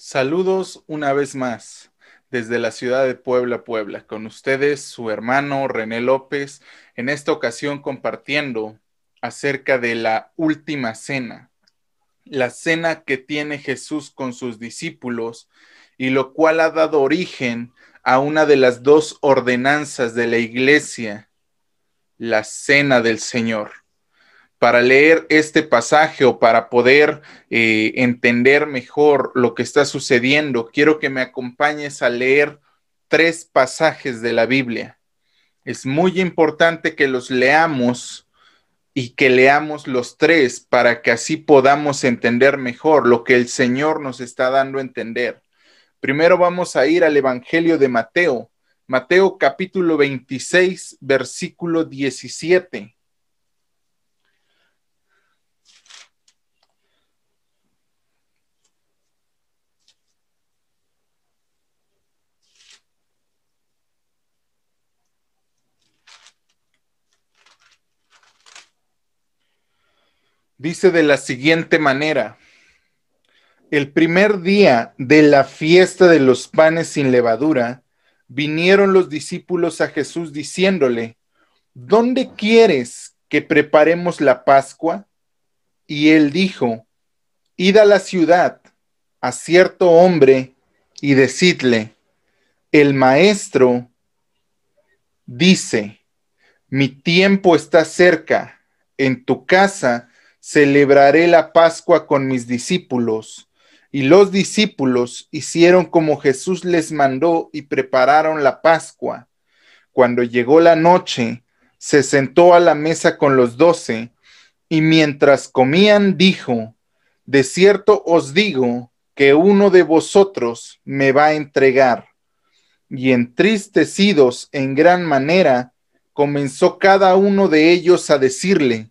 Saludos una vez más desde la ciudad de Puebla, Puebla. Con ustedes su hermano René López, en esta ocasión compartiendo acerca de la última cena, la cena que tiene Jesús con sus discípulos y lo cual ha dado origen a una de las dos ordenanzas de la iglesia, la cena del Señor para leer este pasaje o para poder eh, entender mejor lo que está sucediendo, quiero que me acompañes a leer tres pasajes de la Biblia. Es muy importante que los leamos y que leamos los tres para que así podamos entender mejor lo que el Señor nos está dando a entender. Primero vamos a ir al Evangelio de Mateo, Mateo capítulo 26, versículo 17. Dice de la siguiente manera, el primer día de la fiesta de los panes sin levadura, vinieron los discípulos a Jesús diciéndole, ¿dónde quieres que preparemos la Pascua? Y él dijo, id a la ciudad, a cierto hombre, y decidle, el maestro dice, mi tiempo está cerca, en tu casa celebraré la Pascua con mis discípulos. Y los discípulos hicieron como Jesús les mandó y prepararon la Pascua. Cuando llegó la noche, se sentó a la mesa con los doce, y mientras comían dijo, De cierto os digo que uno de vosotros me va a entregar. Y entristecidos en gran manera, comenzó cada uno de ellos a decirle,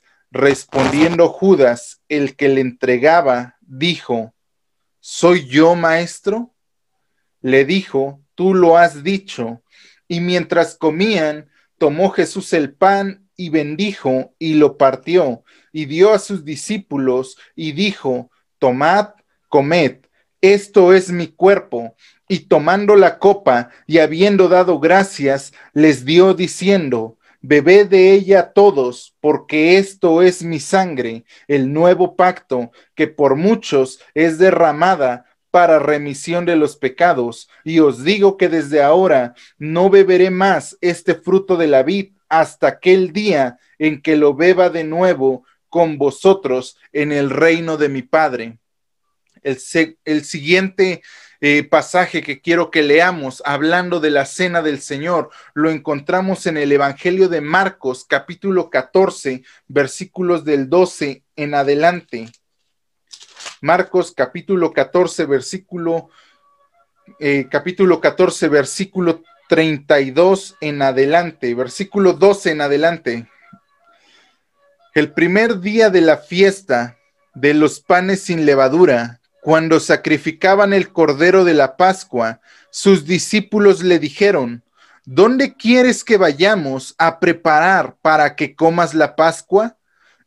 Respondiendo Judas, el que le entregaba, dijo, ¿Soy yo, maestro? Le dijo, tú lo has dicho. Y mientras comían, tomó Jesús el pan y bendijo y lo partió y dio a sus discípulos y dijo, tomad, comed, esto es mi cuerpo. Y tomando la copa y habiendo dado gracias, les dio diciendo, Bebed de ella todos, porque esto es mi sangre, el nuevo pacto, que por muchos es derramada para remisión de los pecados. Y os digo que desde ahora no beberé más este fruto de la vid hasta aquel día en que lo beba de nuevo con vosotros en el reino de mi Padre. El, el siguiente eh, pasaje que quiero que leamos hablando de la cena del Señor lo encontramos en el Evangelio de Marcos capítulo 14 versículos del 12 en adelante. Marcos capítulo 14 versículo eh, capítulo 14 versículo 32 en adelante, versículo 12 en adelante. El primer día de la fiesta de los panes sin levadura, cuando sacrificaban el cordero de la Pascua, sus discípulos le dijeron, ¿dónde quieres que vayamos a preparar para que comas la Pascua?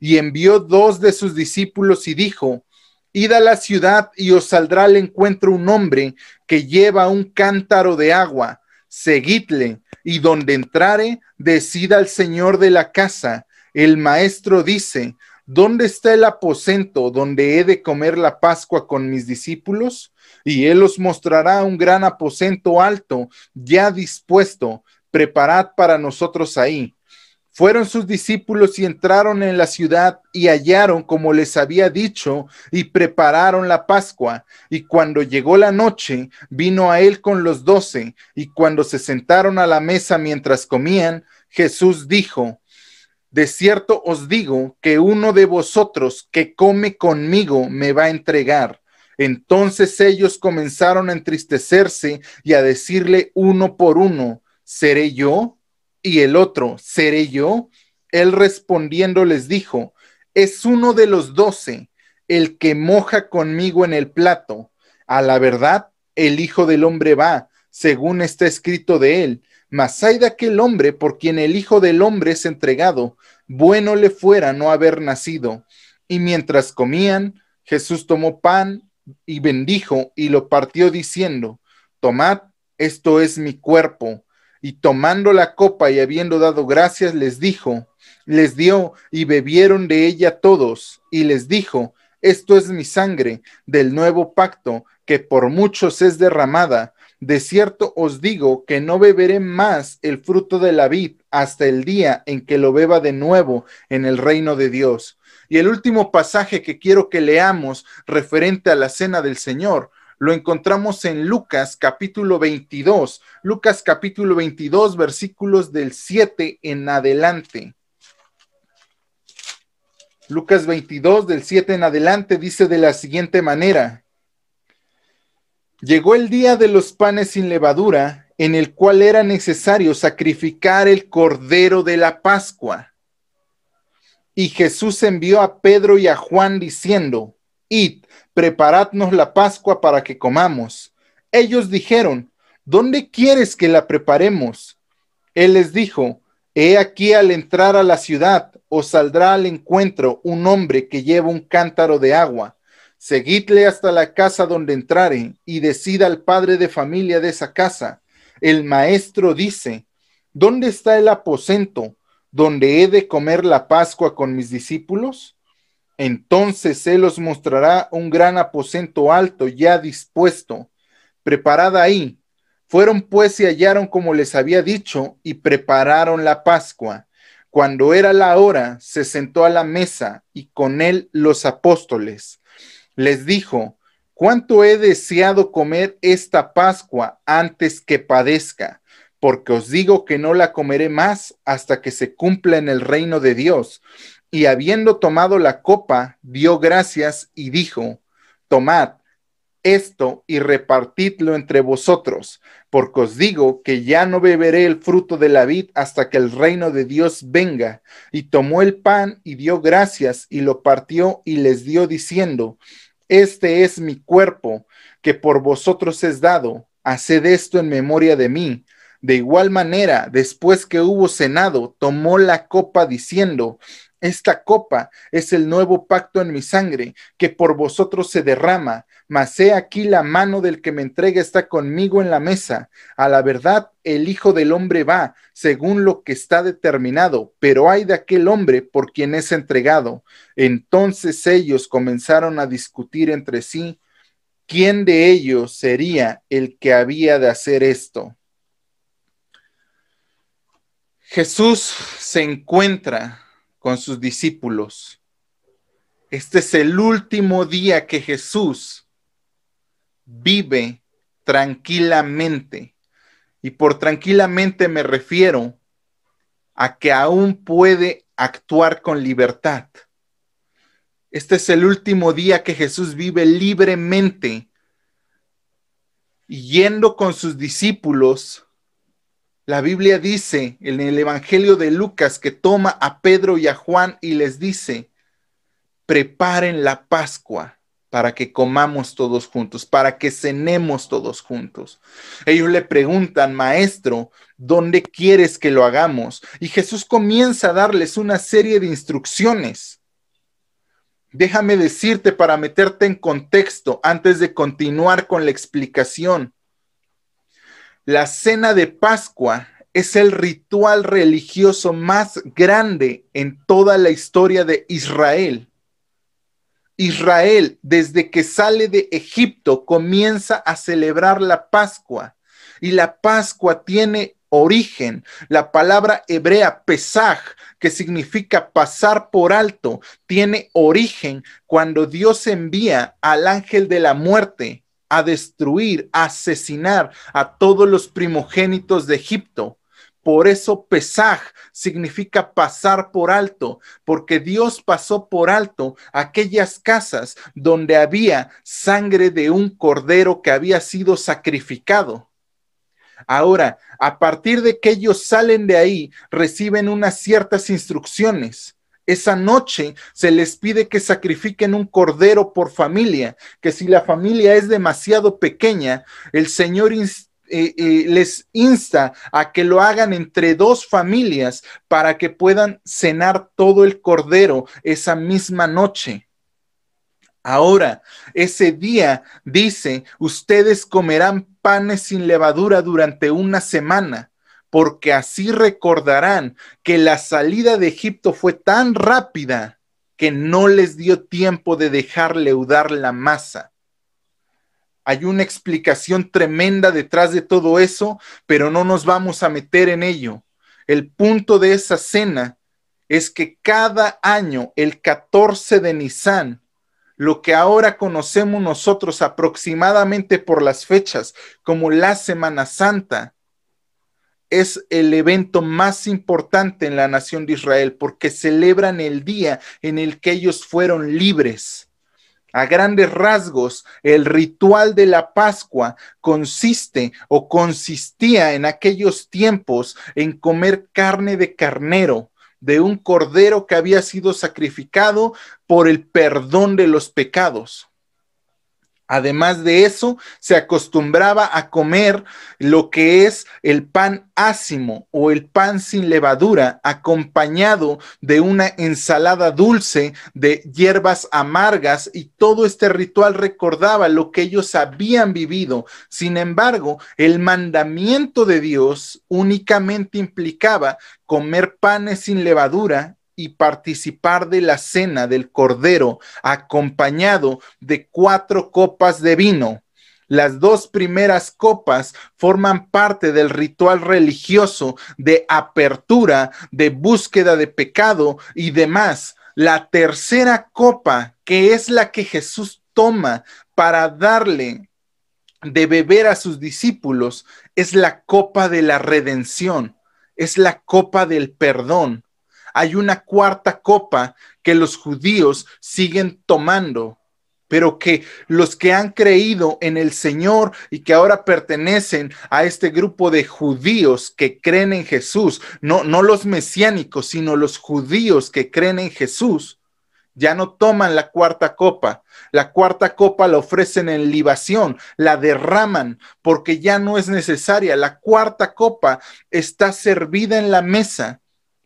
Y envió dos de sus discípulos y dijo, Id a la ciudad y os saldrá al encuentro un hombre que lleva un cántaro de agua, seguidle, y donde entrare, decida al señor de la casa. El maestro dice, ¿dónde está el aposento donde he de comer la Pascua con mis discípulos? Y él os mostrará un gran aposento alto, ya dispuesto, preparad para nosotros ahí. Fueron sus discípulos y entraron en la ciudad y hallaron como les había dicho y prepararon la Pascua. Y cuando llegó la noche, vino a él con los doce. Y cuando se sentaron a la mesa mientras comían, Jesús dijo, de cierto os digo que uno de vosotros que come conmigo me va a entregar. Entonces ellos comenzaron a entristecerse y a decirle uno por uno, ¿seré yo? Y el otro, ¿seré yo? Él respondiendo les dijo, es uno de los doce, el que moja conmigo en el plato. A la verdad, el Hijo del Hombre va, según está escrito de él. Mas hay de aquel hombre por quien el Hijo del Hombre es entregado. Bueno le fuera no haber nacido. Y mientras comían, Jesús tomó pan y bendijo y lo partió diciendo, Tomad, esto es mi cuerpo. Y tomando la copa y habiendo dado gracias, les dijo, les dio y bebieron de ella todos, y les dijo, esto es mi sangre del nuevo pacto, que por muchos es derramada. De cierto os digo que no beberé más el fruto de la vid hasta el día en que lo beba de nuevo en el reino de Dios. Y el último pasaje que quiero que leamos referente a la cena del Señor lo encontramos en Lucas capítulo 22, Lucas capítulo 22 versículos del 7 en adelante. Lucas 22 del 7 en adelante dice de la siguiente manera, llegó el día de los panes sin levadura, en el cual era necesario sacrificar el cordero de la Pascua. Y Jesús envió a Pedro y a Juan diciendo, Id, preparadnos la Pascua para que comamos. Ellos dijeron, ¿dónde quieres que la preparemos? Él les dijo, He aquí al entrar a la ciudad, os saldrá al encuentro un hombre que lleva un cántaro de agua. Seguidle hasta la casa donde entrare y decida al padre de familia de esa casa. El maestro dice, ¿dónde está el aposento donde he de comer la Pascua con mis discípulos? Entonces él os mostrará un gran aposento alto ya dispuesto. Preparad ahí fueron pues y hallaron como les había dicho y prepararon la Pascua. Cuando era la hora, se sentó a la mesa y con él los apóstoles. Les dijo, cuánto he deseado comer esta Pascua antes que padezca, porque os digo que no la comeré más hasta que se cumpla en el reino de Dios. Y habiendo tomado la copa, dio gracias y dijo, tomad esto y repartidlo entre vosotros, porque os digo que ya no beberé el fruto de la vid hasta que el reino de Dios venga. Y tomó el pan y dio gracias y lo partió y les dio diciendo, Este es mi cuerpo, que por vosotros es dado, haced esto en memoria de mí. De igual manera, después que hubo cenado, tomó la copa diciendo, esta copa es el nuevo pacto en mi sangre, que por vosotros se derrama, mas he aquí la mano del que me entrega está conmigo en la mesa. A la verdad, el Hijo del Hombre va, según lo que está determinado, pero hay de aquel hombre por quien es entregado. Entonces ellos comenzaron a discutir entre sí quién de ellos sería el que había de hacer esto. Jesús se encuentra con sus discípulos. Este es el último día que Jesús vive tranquilamente. Y por tranquilamente me refiero a que aún puede actuar con libertad. Este es el último día que Jesús vive libremente, yendo con sus discípulos la Biblia dice en el Evangelio de Lucas que toma a Pedro y a Juan y les dice, preparen la Pascua para que comamos todos juntos, para que cenemos todos juntos. Ellos le preguntan, maestro, ¿dónde quieres que lo hagamos? Y Jesús comienza a darles una serie de instrucciones. Déjame decirte para meterte en contexto antes de continuar con la explicación. La cena de Pascua es el ritual religioso más grande en toda la historia de Israel. Israel, desde que sale de Egipto, comienza a celebrar la Pascua. Y la Pascua tiene origen. La palabra hebrea Pesaj, que significa pasar por alto, tiene origen cuando Dios envía al ángel de la muerte a destruir, a asesinar a todos los primogénitos de Egipto. Por eso Pesaj significa pasar por alto, porque Dios pasó por alto aquellas casas donde había sangre de un cordero que había sido sacrificado. Ahora, a partir de que ellos salen de ahí, reciben unas ciertas instrucciones. Esa noche se les pide que sacrifiquen un cordero por familia, que si la familia es demasiado pequeña, el Señor eh, eh, les insta a que lo hagan entre dos familias para que puedan cenar todo el cordero esa misma noche. Ahora, ese día dice, ustedes comerán panes sin levadura durante una semana, porque así recordarán que la salida de Egipto fue tan rápida que no les dio tiempo de dejar leudar la masa. Hay una explicación tremenda detrás de todo eso, pero no nos vamos a meter en ello. El punto de esa cena es que cada año, el 14 de Nisan, lo que ahora conocemos nosotros aproximadamente por las fechas como la Semana Santa, es el evento más importante en la nación de Israel porque celebran el día en el que ellos fueron libres. A grandes rasgos, el ritual de la Pascua consiste o consistía en aquellos tiempos en comer carne de carnero, de un cordero que había sido sacrificado por el perdón de los pecados. Además de eso, se acostumbraba a comer lo que es el pan ácimo o el pan sin levadura, acompañado de una ensalada dulce de hierbas amargas y todo este ritual recordaba lo que ellos habían vivido. Sin embargo, el mandamiento de Dios únicamente implicaba comer panes sin levadura y participar de la cena del Cordero acompañado de cuatro copas de vino. Las dos primeras copas forman parte del ritual religioso de apertura, de búsqueda de pecado y demás. La tercera copa, que es la que Jesús toma para darle de beber a sus discípulos, es la copa de la redención, es la copa del perdón hay una cuarta copa que los judíos siguen tomando, pero que los que han creído en el Señor y que ahora pertenecen a este grupo de judíos que creen en Jesús, no, no los mesiánicos, sino los judíos que creen en Jesús, ya no toman la cuarta copa. La cuarta copa la ofrecen en libación, la derraman porque ya no es necesaria. La cuarta copa está servida en la mesa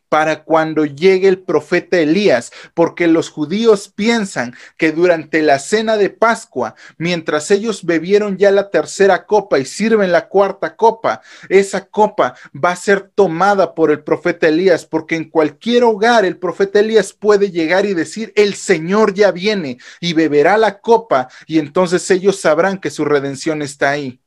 para cuando llegue el profeta Elías, porque los judíos piensan que durante la cena de Pascua, mientras ellos bebieron ya la tercera copa y sirven la cuarta copa, esa copa va a ser tomada por el profeta Elías, porque en cualquier hogar el profeta Elías puede llegar y decir, el Señor ya viene y beberá la copa y entonces ellos sabrán que su redención está ahí.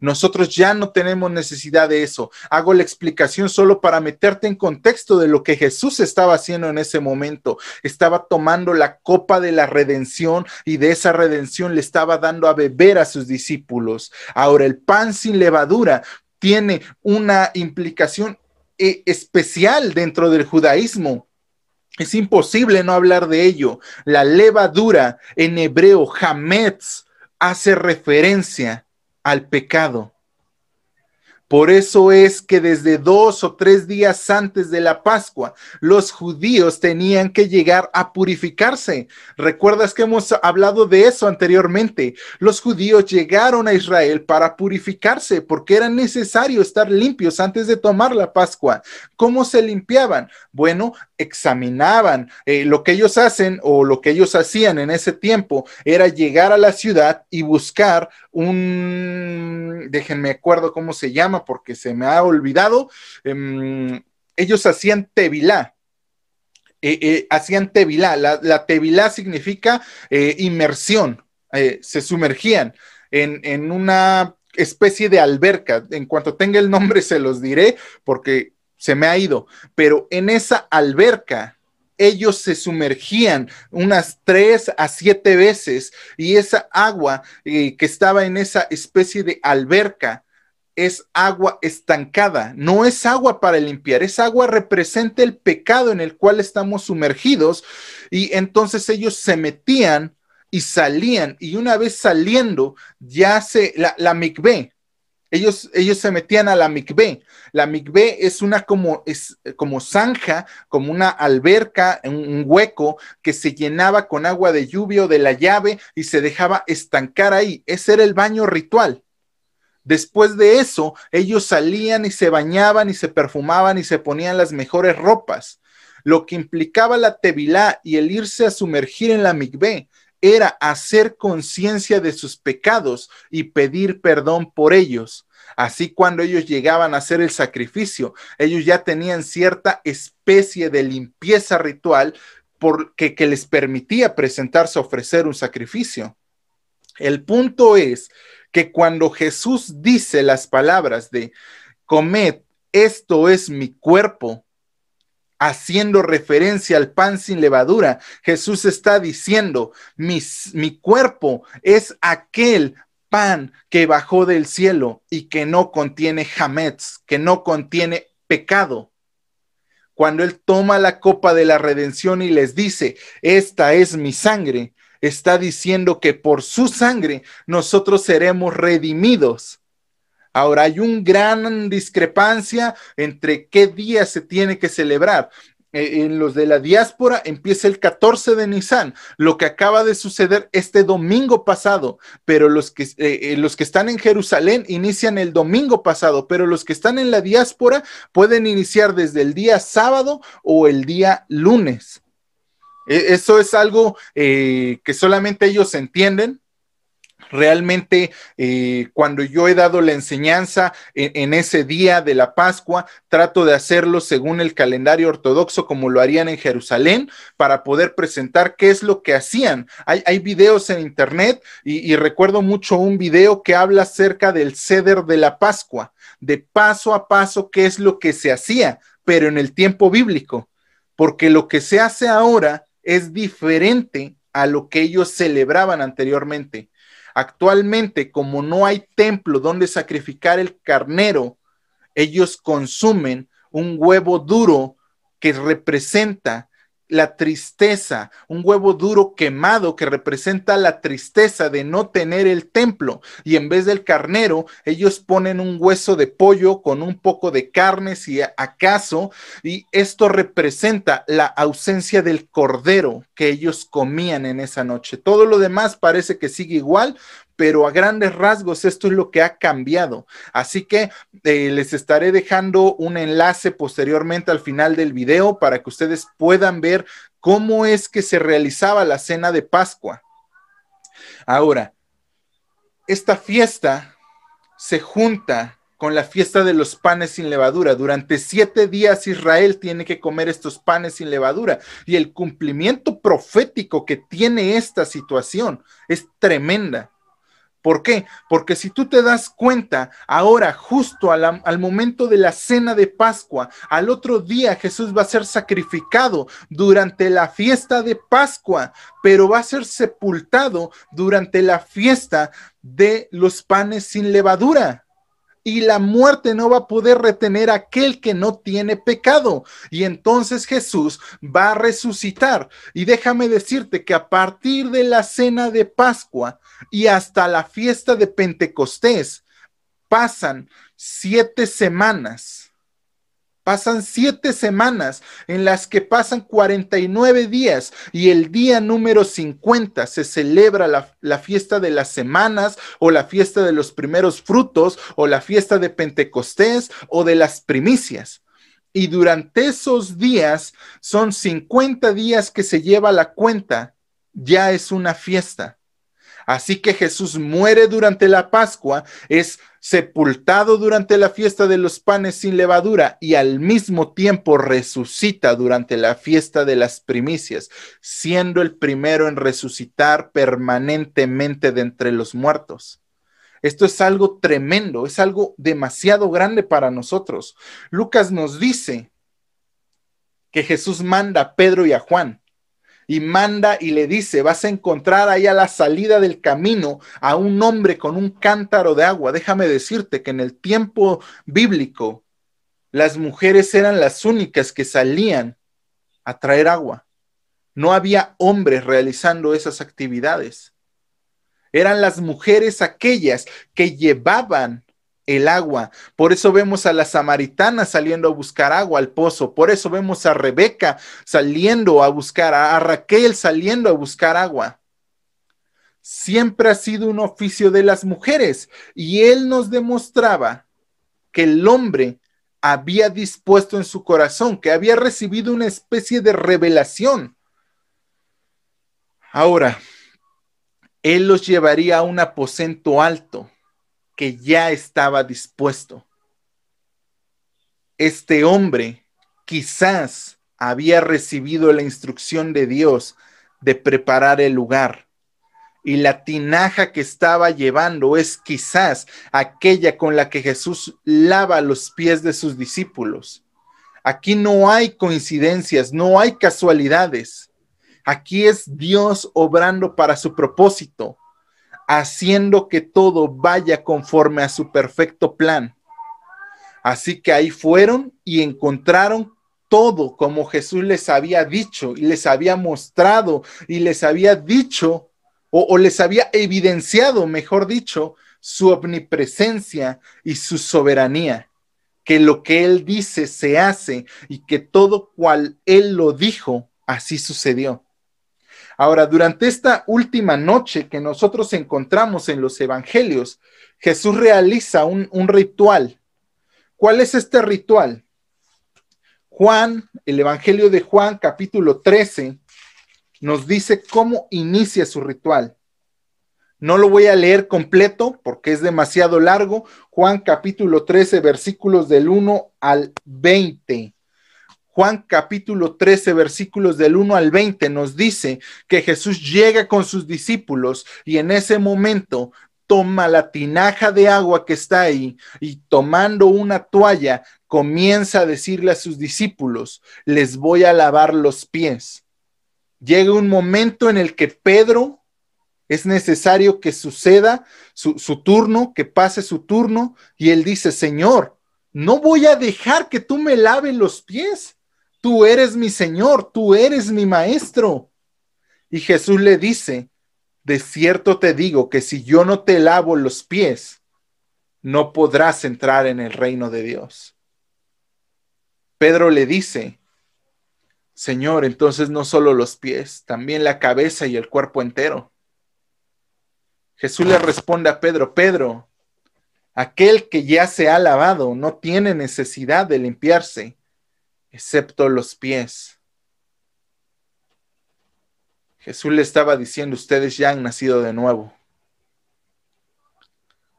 Nosotros ya no tenemos necesidad de eso. Hago la explicación solo para meterte en contexto de lo que Jesús estaba haciendo en ese momento. Estaba tomando la copa de la redención y de esa redención le estaba dando a beber a sus discípulos. Ahora, el pan sin levadura tiene una implicación eh, especial dentro del judaísmo. Es imposible no hablar de ello. La levadura en hebreo, hametz, hace referencia al pecado. Por eso es que desde dos o tres días antes de la Pascua, los judíos tenían que llegar a purificarse. ¿Recuerdas que hemos hablado de eso anteriormente? Los judíos llegaron a Israel para purificarse porque era necesario estar limpios antes de tomar la Pascua. ¿Cómo se limpiaban? Bueno, examinaban. Eh, lo que ellos hacen o lo que ellos hacían en ese tiempo era llegar a la ciudad y buscar un, déjenme acuerdo cómo se llama, porque se me ha olvidado. Em, ellos hacían tevilá. Eh, eh, hacían tevilá. La, la significa eh, inmersión. se sumergían en, en una especie de alberca. En cuanto tenga el nombre se los diré porque se me ha ido. Pero en esa alberca ellos se sumergían unas tres a siete veces y esa agua que estaba en esa especie de alberca es agua estancada, no es agua para limpiar, es agua representa el pecado en el cual estamos sumergidos y entonces ellos se metían y salían y una vez saliendo ya se, la, la ellos, ellos se metían a la mikvé. La mikvé es una como, es como zanja, como una alberca, un, hueco que se llenaba con agua de lluvia o de la llave y se dejaba estancar ahí. Ese era el baño ritual. Después de eso, ellos salían y se bañaban y se perfumaban y se ponían las mejores ropas. Lo que implicaba la tevilá y el irse a sumergir en la mikvé era hacer conciencia de sus pecados y pedir perdón por ellos. Así cuando ellos llegaban a hacer el sacrificio, ellos ya tenían cierta especie de limpieza ritual porque, que les permitía presentarse a ofrecer un sacrificio. El punto es que cuando Jesús dice las palabras de comed, esto es mi cuerpo, haciendo referencia al pan sin levadura, Jesús está diciendo, mi, mi cuerpo es aquel pan que bajó del cielo y que no contiene hametz, que no contiene pecado. Cuando Él toma la copa de la redención y les dice, esta es mi sangre, está diciendo que por su sangre nosotros seremos redimidos. Ahora hay una gran discrepancia entre qué día se tiene que celebrar. Eh, en los de la diáspora empieza el 14 de Nisan, lo que acaba de suceder este domingo pasado, pero los que, eh, eh, los que están en Jerusalén inician el domingo pasado, pero los que están en la diáspora pueden iniciar desde el día sábado o el día lunes. E, eso es algo que solamente ellos entienden, Realmente, eh, cuando yo he dado la enseñanza en, ese día de la Pascua, trato de hacerlo según el calendario ortodoxo, como lo harían en Jerusalén, para poder presentar qué es lo que hacían. Hay, videos en internet y, recuerdo mucho un video que habla acerca del ceder de la Pascua, de paso a paso qué es lo que se hacía, pero en el tiempo bíblico, porque lo que se hace ahora es diferente a lo que ellos celebraban anteriormente. Actualmente, como no hay templo donde sacrificar el carnero, ellos consumen un huevo duro que representa la tristeza, un huevo duro quemado que representa la tristeza de no tener el templo. Y en vez del carnero, ellos ponen un hueso de pollo con un poco de carne, si acaso, y esto representa la ausencia del cordero que ellos comían en esa noche. Todo lo demás parece que sigue igual, pero a grandes rasgos esto es lo que ha cambiado. Así que eh, les estaré dejando un enlace posteriormente al final del video para que ustedes puedan ver cómo es que se realizaba la cena de Pascua. Ahora, esta fiesta se junta con la fiesta de los panes sin levadura. Durante siete días Israel tiene que comer estos panes sin levadura. Y el cumplimiento profético que tiene esta situación es tremenda. ¿Por qué? Porque si tú te das cuenta, ahora justo al, momento de la cena de Pascua, al otro día Jesús va a ser sacrificado durante la fiesta de Pascua, pero va a ser sepultado durante la fiesta de los panes sin levadura y la muerte no va a poder retener a aquel que no tiene pecado. Y entonces Jesús va a resucitar. Y déjame decirte que a partir de la cena de Pascua y hasta la fiesta de Pentecostés, pasan siete semanas Pasan siete semanas en las que pasan 49 días y el día número 50 se celebra la, fiesta de las semanas o la fiesta de los primeros frutos o la fiesta de Pentecostés o de las primicias. Y durante esos días son 50 días que se lleva la cuenta, ya es una fiesta. Así que Jesús muere durante la Pascua, es sepultado durante la fiesta de los panes sin levadura y al mismo tiempo resucita durante la fiesta de las primicias, siendo el primero en resucitar permanentemente de entre los muertos. Esto es algo tremendo, es algo demasiado grande para nosotros. Lucas nos dice que Jesús manda a Pedro y a Juan y manda y le dice, vas a encontrar ahí a la salida del camino a un hombre con un cántaro de agua. Déjame decirte que en el tiempo bíblico las mujeres eran las únicas que salían a traer agua. No había hombres realizando esas actividades. Eran las mujeres aquellas que llevaban el agua. Por eso vemos a la samaritana saliendo a buscar agua al pozo. Por eso vemos a Rebeca saliendo a buscar, a Raquel saliendo a buscar agua. Siempre ha sido un oficio de las mujeres y él nos demostraba que el hombre había dispuesto en su corazón, que había recibido una especie de revelación. Ahora, él los llevaría a un aposento alto que ya estaba dispuesto. Este hombre quizás había recibido la instrucción de Dios de preparar el lugar. Y la tinaja que estaba llevando es quizás aquella con la que Jesús lava los pies de sus discípulos. Aquí no hay coincidencias, no hay casualidades. Aquí es Dios obrando para su propósito haciendo que todo vaya conforme a su perfecto plan. Así que ahí fueron y encontraron todo como Jesús les había dicho y les había mostrado y les había dicho o, les había evidenciado, mejor dicho, su omnipresencia y su soberanía, que lo que Él dice se hace y que todo cual Él lo dijo, así sucedió. Ahora, durante esta última noche que nosotros encontramos en los evangelios, Jesús realiza un, ritual. ¿Cuál es este ritual? Juan, el Evangelio de Juan, capítulo 13, nos dice cómo inicia su ritual. No lo voy a leer completo porque es demasiado largo. Juan capítulo 13, versículos del 1 al 20. Juan capítulo 13, versículos del 1 al 20 nos dice que Jesús llega con sus discípulos y en ese momento toma la tinaja de agua que está ahí y tomando una toalla comienza a decirle a sus discípulos, les voy a lavar los pies. Llega un momento en el que Pedro es necesario que suceda su, su turno, que pase su turno y él dice, Señor, no voy a dejar que tú me laves los pies tú eres mi Señor, tú eres mi Maestro. Y Jesús le dice, de cierto te digo que si yo no te lavo los pies, no podrás entrar en el reino de Dios. Pedro le dice, Señor, entonces no solo los pies, también la cabeza y el cuerpo entero. Jesús le responde a Pedro, Pedro, aquel que ya se ha lavado no tiene necesidad de limpiarse excepto los pies. Jesús le estaba diciendo, ustedes ya han nacido de nuevo.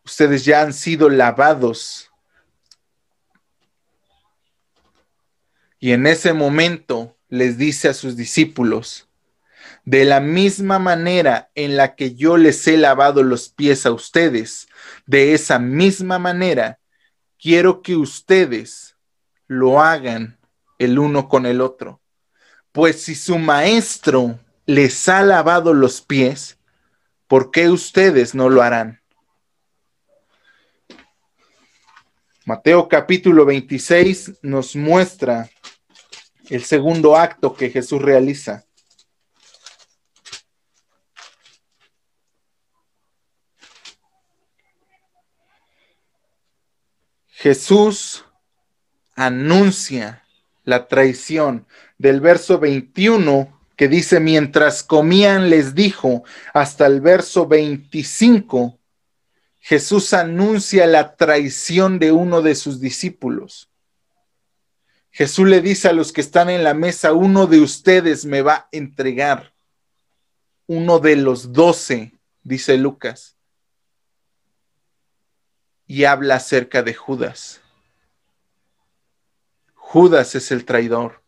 Ustedes ya han sido lavados. Y en ese momento les dice a sus discípulos, de la misma manera en la que yo les he lavado los pies a ustedes, de esa misma manera quiero que ustedes lo hagan el uno con el otro. Pues si su maestro les ha lavado los pies, ¿por qué ustedes no lo harán? Mateo capítulo 26 nos muestra el segundo acto que Jesús realiza. Jesús anuncia la traición. Del verso 21 que dice, mientras comían les dijo, hasta el verso 25, Jesús anuncia la traición de uno de sus discípulos. Jesús le dice a los que están en la mesa, uno de ustedes me va a entregar. Uno de los doce, dice Lucas. Y habla acerca de Judas. Judas es el traidor.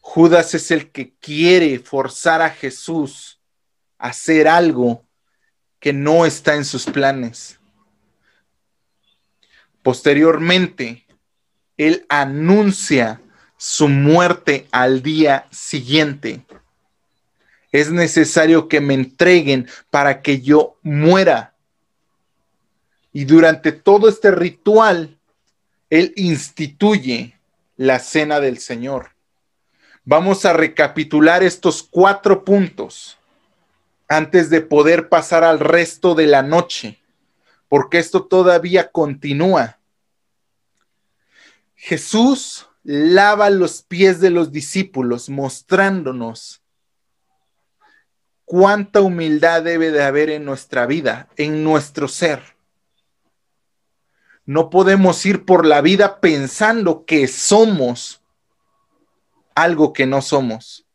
Judas es el que quiere forzar a Jesús a hacer algo que no está en sus planes. Posteriormente, él anuncia su muerte al día siguiente. es necesario que me entreguen para que yo muera. Y durante todo este ritual, Él instituye la cena del Señor. Vamos a recapitular estos cuatro puntos antes de poder pasar al resto de la noche, porque esto todavía continúa. Jesús lava los pies de los discípulos, mostrándonos cuánta humildad debe de haber en nuestra vida, en nuestro ser. No podemos ir por la vida pensando que somos algo que no somos.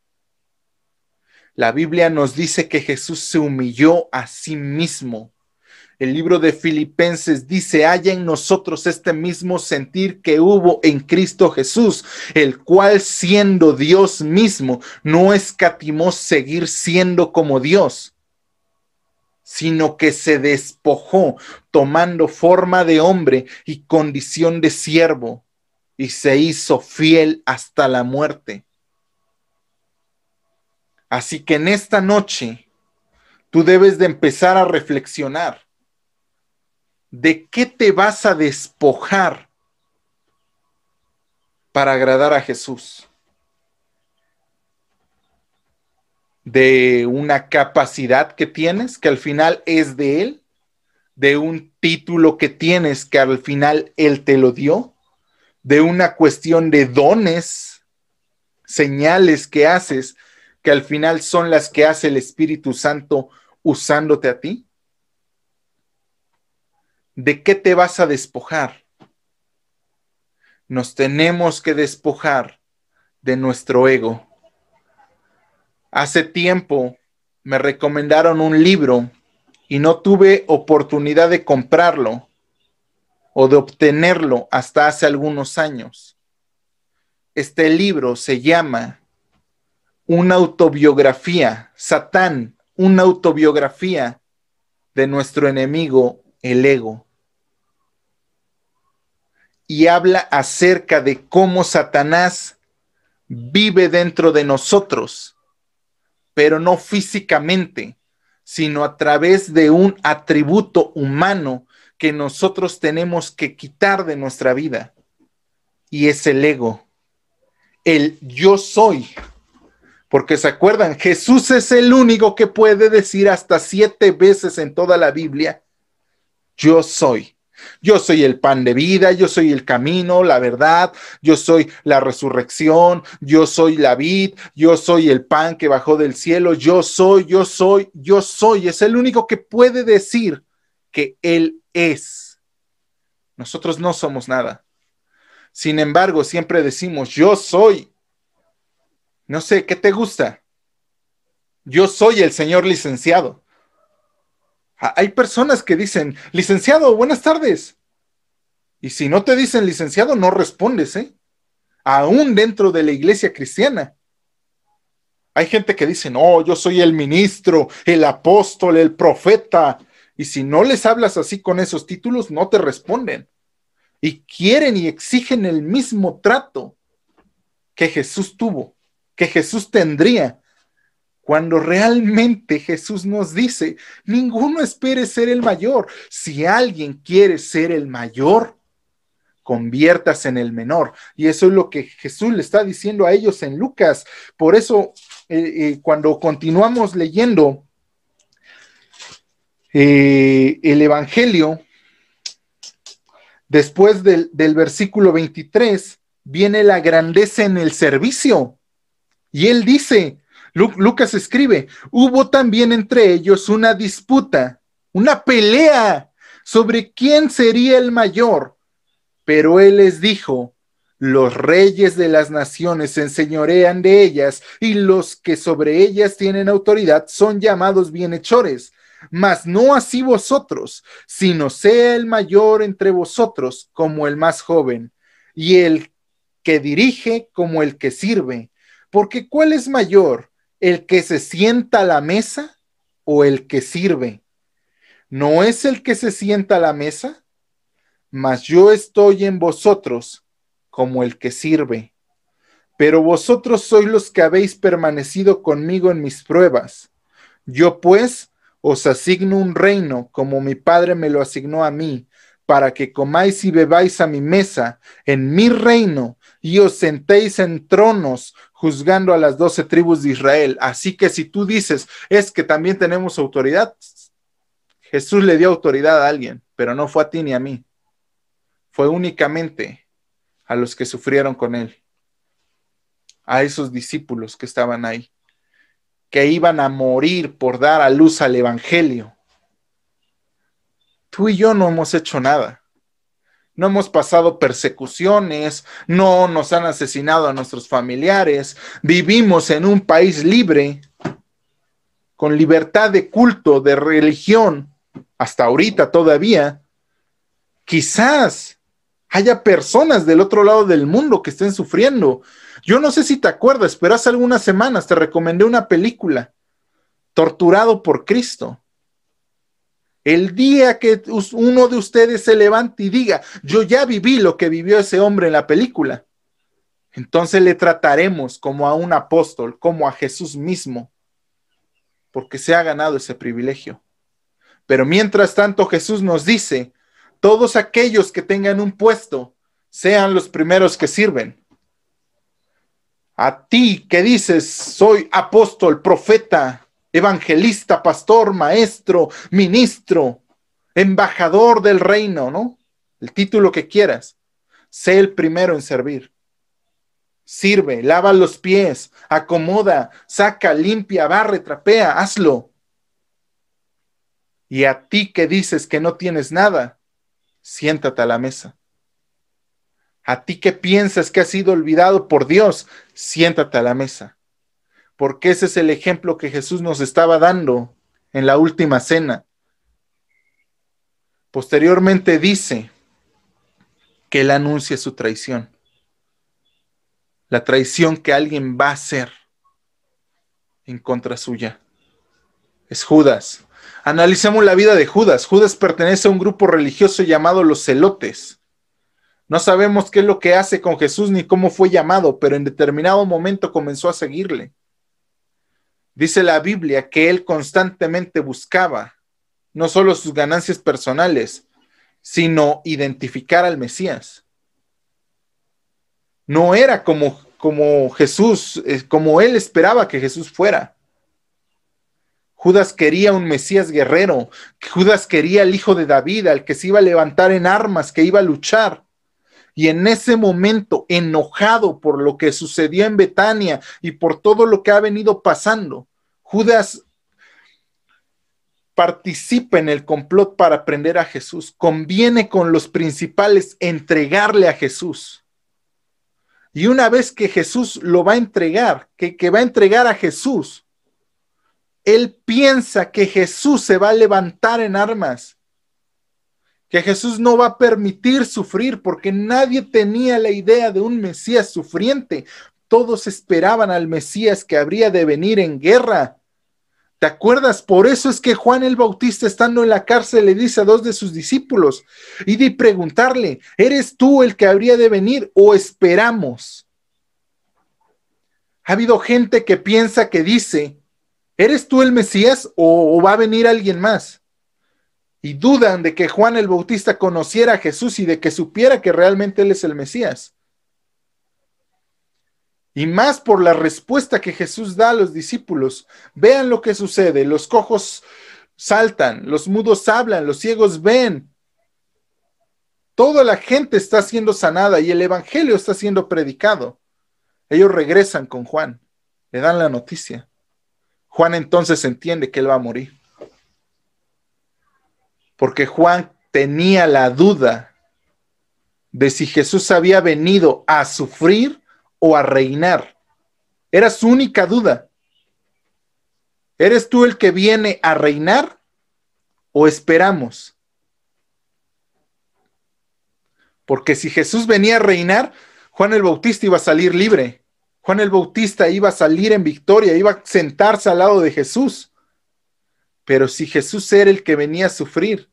La Biblia nos dice que Jesús se humilló a sí mismo el libro de Filipenses dice, haya en nosotros este mismo sentir que hubo en Cristo Jesús, el cual siendo Dios mismo, no escatimó seguir siendo como Dios, sino que se despojó tomando forma de hombre y condición de siervo, y se hizo fiel hasta la muerte. Así que en esta noche, tú debes de empezar a reflexionar ¿de qué te vas a despojar para agradar a Jesús? ¿De una capacidad que tienes que al final es de Él? ¿De un título que tienes que al final Él te lo dio? ¿De una cuestión de dones, señales que haces que al final son las que hace el Espíritu Santo usándote a ti? ¿de qué te vas a despojar? Nos tenemos que despojar de nuestro ego. Hace tiempo me recomendaron un libro y no tuve oportunidad de comprarlo o de obtenerlo hasta hace algunos años. Este libro se llama Una autobiografía, Satán, una autobiografía de nuestro enemigo, el ego y habla acerca de cómo Satanás vive dentro de nosotros, pero no físicamente, sino a través de un atributo humano que nosotros tenemos que quitar de nuestra vida. Y es el ego, el yo soy. Porque se acuerdan, Jesús es el único que puede decir hasta siete veces en toda la Biblia, yo soy. Yo soy el pan de vida, yo soy el camino, la verdad, yo soy la resurrección, yo soy la vid, yo soy el pan que bajó del cielo, yo soy, yo soy, yo soy. Es el único que puede decir que Él es. Nosotros no somos nada. Sin embargo, siempre decimos, yo soy. No sé, ¿qué te gusta? Yo soy el señor licenciado. Hay personas que dicen, licenciado, buenas tardes. Y si no te dicen licenciado, no respondes, ¿eh? Aún dentro de la iglesia cristiana. Hay gente que dice, no, yo soy el ministro, el apóstol, el profeta. Y si no les hablas así con esos títulos, no te responden. Y quieren y exigen el mismo trato que Jesús tuvo, que Jesús tendría cuando realmente Jesús nos dice, ninguno espere ser el mayor. Si alguien quiere ser el mayor, conviértase en el menor. Y eso es lo que Jesús le está diciendo a ellos en Lucas. Por eso, eh, eh, cuando continuamos leyendo eh, el Evangelio, después del, del versículo 23, viene la grandeza en el servicio. Y él dice, Lucas escribe, hubo también entre ellos una disputa, una pelea sobre quién sería el mayor. Pero él les dijo, los reyes de las naciones se enseñorean de ellas y los que sobre ellas tienen autoridad son llamados bienhechores. Mas no así vosotros, sino sea el mayor entre vosotros como el más joven, y el que dirige como el que sirve. Porque ¿cuál es mayor? El que se sienta a la mesa o el que sirve? ¿No es el que se sienta a la mesa? Mas yo estoy en vosotros como el que sirve. pero vosotros sois los que habéis permanecido conmigo en mis pruebas. Yo pues os asigno un reino como mi Padre me lo asignó a mí, para que comáis y bebáis a mi mesa en mi reino y os sentéis en tronos juzgando a las doce tribus de Israel. Así que si tú dices, es que también tenemos autoridad, Jesús le dio autoridad a alguien, pero no fue a ti ni a mí. Fue únicamente a los que sufrieron con él, a esos discípulos que estaban ahí, que iban a morir por dar a luz al Evangelio. Tú y yo no hemos hecho nada. No hemos pasado persecuciones, no nos han asesinado a nuestros familiares, vivimos en un país libre, con libertad de culto, de religión, hasta ahorita todavía. Quizás haya personas del otro lado del mundo que estén sufriendo. Yo no sé si te acuerdas, pero hace algunas semanas te recomendé una película, Torturado por Cristo. El día que uno de ustedes se levante y diga, yo ya viví lo que vivió ese hombre en la película, entonces le trataremos como a un apóstol, como a Jesús mismo, porque se ha ganado ese privilegio. Pero mientras tanto Jesús nos dice, todos aquellos que tengan un puesto sean los primeros que sirven. A ti que dices, soy apóstol, profeta, evangelista, pastor, maestro, ministro, embajador del reino, ¿no? El título que quieras. Sé el primero en servir. Sirve, lava los pies, acomoda, saca, limpia, barre, trapea, hazlo. Y a ti que dices que no tienes nada, siéntate a la mesa. A ti que piensas que has sido olvidado por Dios, siéntate a la mesa. Porque ese es el ejemplo que Jesús nos estaba dando en la última cena. Posteriormente dice que él anuncia su traición. La traición que alguien va a hacer en contra suya. Es Judas. Analicemos la vida de Judas. Judas pertenece a un grupo religioso llamado los celotes. No sabemos qué es lo que hace con Jesús ni cómo fue llamado, pero en determinado momento comenzó a seguirle. Dice la Biblia que él constantemente buscaba no solo sus ganancias personales, sino identificar al Mesías. No era como, como Jesús, eh, como él esperaba que Jesús fuera. Judas quería un Mesías guerrero. Judas quería el hijo de David, al que se iba a levantar en armas, que iba a luchar. Y en ese momento, enojado por lo que sucedió en Betania y por todo lo que ha venido pasando, Judas participa en el complot para prender a Jesús. Conviene con los principales entregarle a Jesús. Y una vez que Jesús lo va a entregar, que, que va a entregar a Jesús, él piensa que Jesús se va a levantar en armas, que Jesús no va a permitir sufrir, porque nadie tenía la idea de un Mesías sufriente. Todos esperaban al Mesías que habría de venir en guerra. ¿Te acuerdas? Por eso es que Juan el Bautista, estando en la cárcel, le dice a dos de sus discípulos, y de preguntarle, ¿eres tú el que habría de venir o esperamos? Ha habido gente que piensa que dice, ¿Eres tú el Mesías o, va a venir alguien más? Y dudan de que Juan el Bautista conociera a Jesús y de que supiera que realmente él es el Mesías. Y más por la respuesta que Jesús da a los discípulos. Vean lo que sucede. Los cojos saltan, los mudos hablan, los ciegos ven. Toda la gente está siendo sanada y el Evangelio está siendo predicado. Ellos regresan con Juan, le dan la noticia. Juan entonces entiende que él va a morir. Porque Juan tenía la duda de si Jesús había venido a sufrir o a reinar. Era su única duda. ¿Eres tú el que viene a reinar o esperamos? Porque si Jesús venía a reinar, Juan el Bautista iba a salir libre. Juan el Bautista iba a salir en victoria, iba a sentarse al lado de Jesús. Pero si Jesús era el que venía a sufrir,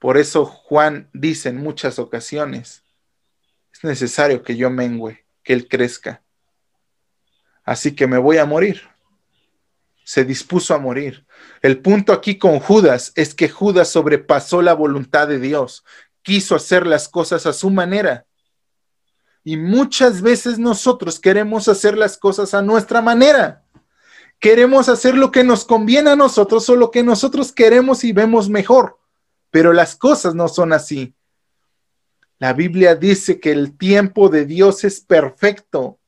por eso Juan dice en muchas ocasiones, es necesario que yo mengüe, que él crezca. Así que me voy a morir. Se dispuso a morir. El punto aquí con Judas es que Judas sobrepasó la voluntad de Dios, quiso hacer las cosas a su manera. Y muchas veces nosotros queremos hacer las cosas a nuestra manera. Queremos hacer lo que nos conviene a nosotros o lo que nosotros queremos y vemos mejor. Pero las cosas no son así. La Biblia dice que el tiempo de Dios es perfecto,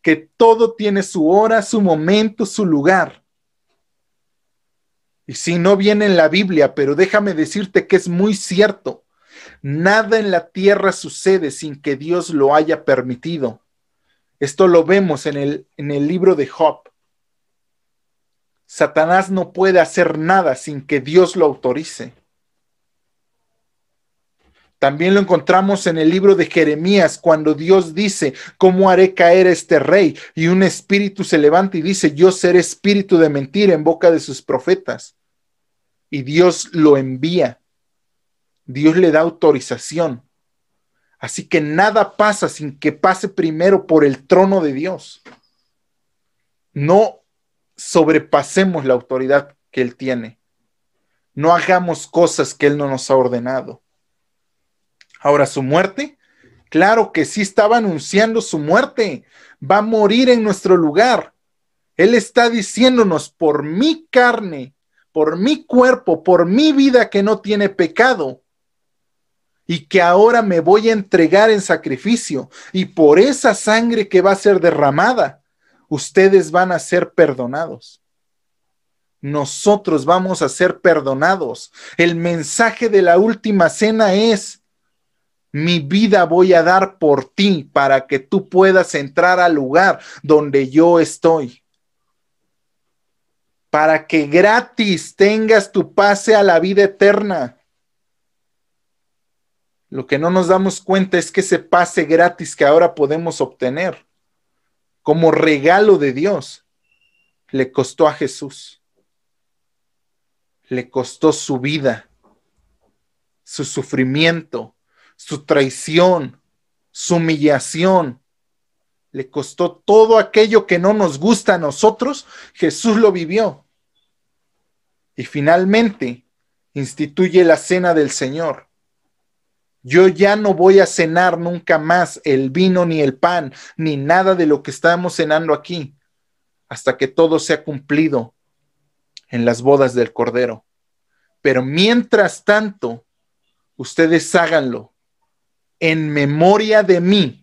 que todo tiene su hora, su momento, su lugar. Y si no viene en la Biblia, pero déjame decirte que es muy cierto. Nada en la tierra sucede sin que Dios lo haya permitido. Esto lo vemos en el, en el libro de Job. Satanás no puede hacer nada sin que Dios lo autorice. También lo encontramos en el libro de Jeremías, cuando Dios dice, ¿cómo haré caer a este rey? Y un espíritu se levanta y dice, yo seré espíritu de mentira en boca de sus profetas. Y Dios lo envía. Dios le da autorización. Así que nada pasa sin que pase primero por el trono de Dios. No sobrepasemos la autoridad que Él tiene. No hagamos cosas que Él no nos ha ordenado. Ahora, su muerte, claro que sí estaba anunciando su muerte. Va a morir en nuestro lugar. Él está diciéndonos, por mi carne, por mi cuerpo, por mi vida que no tiene pecado, y que ahora me voy a entregar en sacrificio, y por esa sangre que va a ser derramada, ustedes van a ser perdonados. Nosotros vamos a ser perdonados. El mensaje de la última cena es, mi vida voy a dar por ti para que tú puedas entrar al lugar donde yo estoy. Para que gratis tengas tu pase a la vida eterna. Lo que no nos damos cuenta es que ese pase gratis que ahora podemos obtener como regalo de Dios le costó a Jesús. Le costó su vida, su sufrimiento, su traición, su humillación. Le costó todo aquello que no nos gusta a nosotros, Jesús lo vivió. Y finalmente instituye la cena del Señor. Yo ya no voy a cenar nunca más el vino ni el pan, ni nada de lo que estamos cenando aquí, hasta que todo sea cumplido en las bodas del Cordero. Pero mientras tanto, ustedes háganlo en memoria de mí,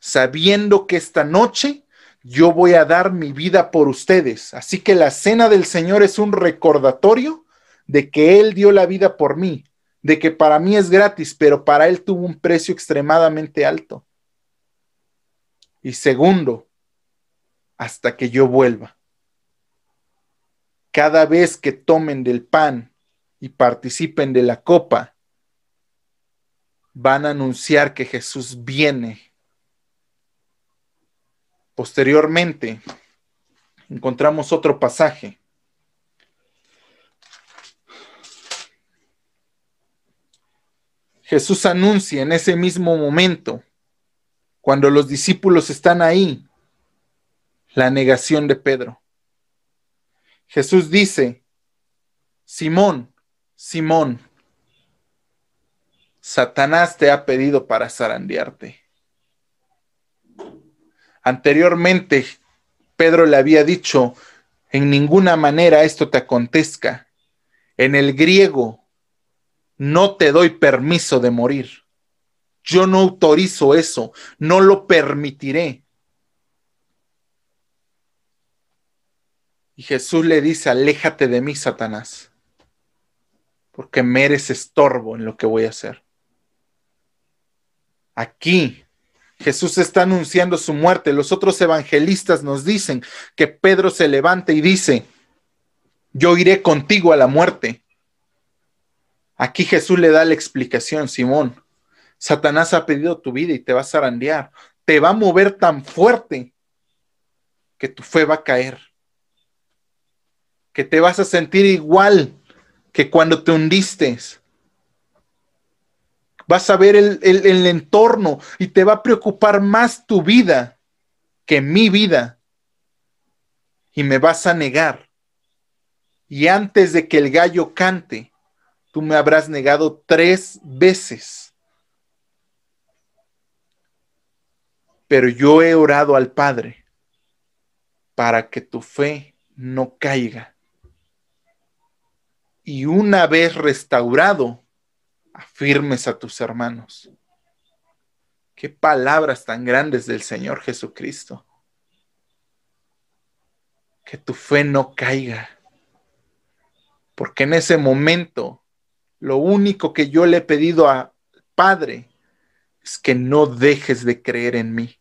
sabiendo que esta noche yo voy a dar mi vida por ustedes. Así que la cena del Señor es un recordatorio de que Él dio la vida por mí, de que para mí es gratis, pero para Él tuvo un precio extremadamente alto. Y segundo, hasta que yo vuelva. Cada vez que tomen del pan y participen de la copa, van a anunciar que Jesús viene. Posteriormente, encontramos otro pasaje. Jesús anuncia en ese mismo momento, cuando los discípulos están ahí, la negación de Pedro. Jesús dice, Simón, Simón, Satanás te ha pedido para zarandearte. Anteriormente, Pedro le había dicho, en ninguna manera esto te acontezca. En el griego, no te doy permiso de morir. Yo no autorizo eso, no lo permitiré. Y Jesús le dice, aléjate de mí, Satanás, porque me eres estorbo en lo que voy a hacer. Aquí Jesús está anunciando su muerte. Los otros evangelistas nos dicen que Pedro se levanta y dice, yo iré contigo a la muerte. Aquí Jesús le da la explicación, Simón. Satanás ha pedido tu vida y te va a zarandear. Te va a mover tan fuerte que tu fe va a caer. Que te vas a sentir igual que cuando te hundiste vas a ver el, el entorno y te va a preocupar más tu vida que mi vida. Y me vas a negar. Y antes de que el gallo cante, tú me habrás negado tres veces. Pero yo he orado al Padre para que tu fe no caiga. Y una vez restaurado, afirmes a tus hermanos. Qué palabras tan grandes del Señor Jesucristo. Que tu fe no caiga. Porque en ese momento, lo único que yo le he pedido a Padre es que no dejes de creer en mí.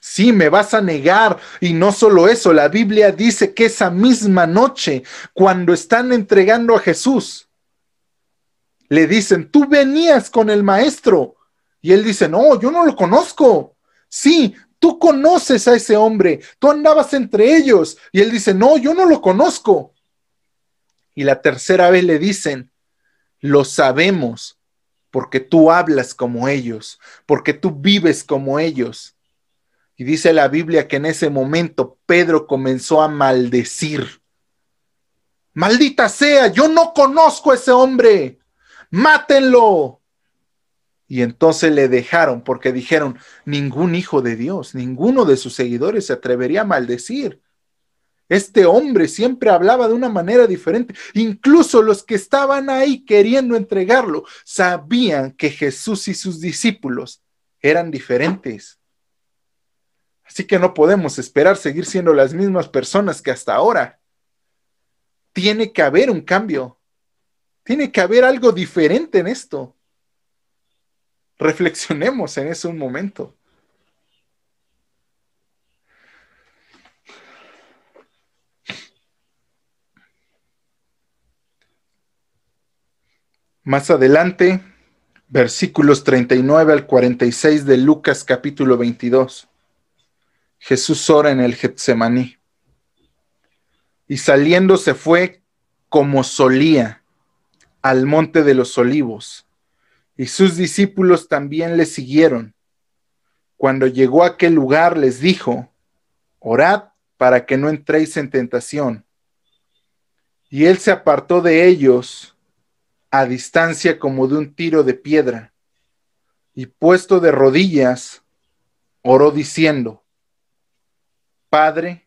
Sí, me vas a negar. Y no solo eso, la Biblia dice que esa misma noche, cuando están entregando a Jesús, le dicen, tú venías con el maestro. Y él dice, no, yo no lo conozco. Sí, tú conoces a ese hombre, tú andabas entre ellos. Y él dice, no, yo no lo conozco. Y la tercera vez le dicen, lo sabemos porque tú hablas como ellos, porque tú vives como ellos. Y dice la Biblia que en ese momento Pedro comenzó a maldecir. Maldita sea, yo no conozco a ese hombre. Mátenlo. Y entonces le dejaron porque dijeron, ningún hijo de Dios, ninguno de sus seguidores se atrevería a maldecir. Este hombre siempre hablaba de una manera diferente. Incluso los que estaban ahí queriendo entregarlo sabían que Jesús y sus discípulos eran diferentes. Así que no podemos esperar seguir siendo las mismas personas que hasta ahora. Tiene que haber un cambio. Tiene que haber algo diferente en esto. Reflexionemos en eso un momento. Más adelante, versículos 39 al 46 de Lucas capítulo 22. Jesús ora en el Getsemaní. Y saliendo se fue como solía al monte de los olivos. Y sus discípulos también le siguieron. Cuando llegó a aquel lugar les dijo, orad para que no entréis en tentación. Y él se apartó de ellos a distancia como de un tiro de piedra, y puesto de rodillas, oró diciendo, Padre,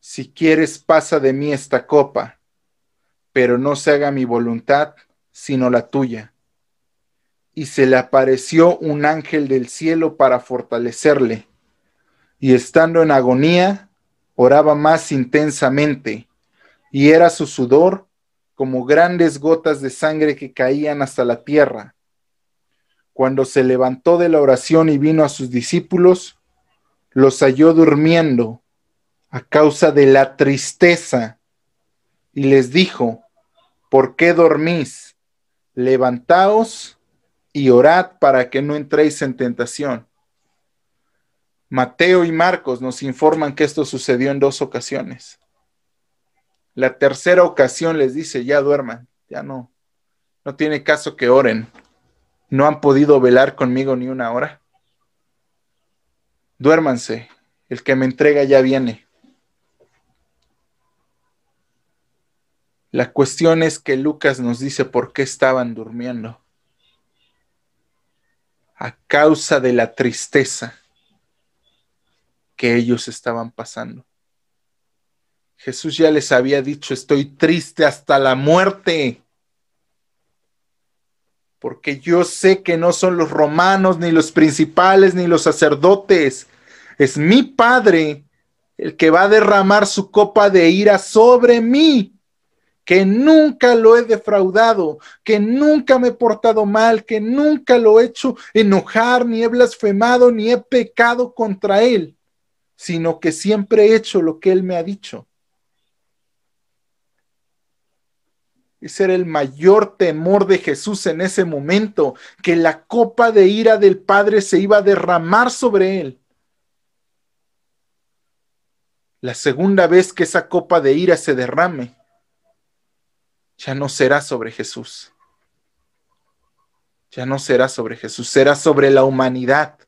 si quieres pasa de mí esta copa, pero no se haga mi voluntad, sino la tuya. Y se le apareció un ángel del cielo para fortalecerle, y estando en agonía, oraba más intensamente, y era su sudor como grandes gotas de sangre que caían hasta la tierra. Cuando se levantó de la oración y vino a sus discípulos, los halló durmiendo a causa de la tristeza y les dijo, ¿por qué dormís? Levantaos y orad para que no entréis en tentación. Mateo y Marcos nos informan que esto sucedió en dos ocasiones. La tercera ocasión les dice, ya duerman, ya no, no tiene caso que oren. No han podido velar conmigo ni una hora duérmanse, el que me entrega ya viene. La cuestión es que Lucas nos dice por qué estaban durmiendo. A causa de la tristeza que ellos estaban pasando. Jesús ya les había dicho, estoy triste hasta la muerte porque yo sé que no son los romanos, ni los principales, ni los sacerdotes. Es mi Padre el que va a derramar su copa de ira sobre mí, que nunca lo he defraudado, que nunca me he portado mal, que nunca lo he hecho enojar, ni he blasfemado, ni he pecado contra él, sino que siempre he hecho lo que él me ha dicho. Ese era el mayor temor de Jesús en ese momento, que la copa de ira del Padre se iba a derramar sobre él. La segunda vez que esa copa de ira se derrame, ya no será sobre Jesús. ya no será sobre Jesús, será sobre la humanidad.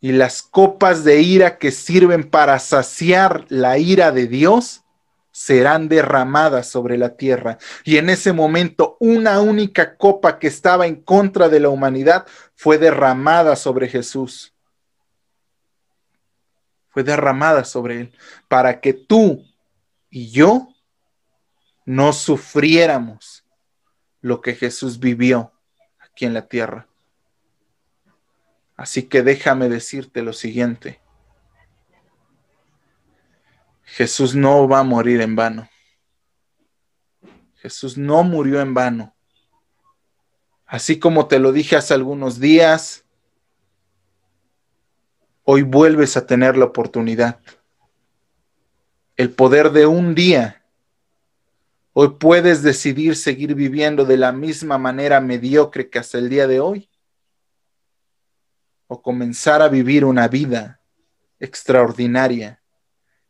Y las copas de ira que sirven para saciar la ira de Dios serán derramadas sobre la tierra. Y en ese momento una única copa que estaba en contra de la humanidad fue derramada sobre Jesús. Fue derramada sobre él para que tú y yo no sufriéramos lo que Jesús vivió aquí en la tierra. Así que déjame decirte lo siguiente. Jesús no va a morir en vano. Jesús no murió en vano. Así como te lo dije hace algunos días, hoy vuelves a tener la oportunidad. El poder de un día. Hoy puedes decidir seguir viviendo de la misma manera mediocre que hasta el día de hoy. O comenzar a vivir una vida extraordinaria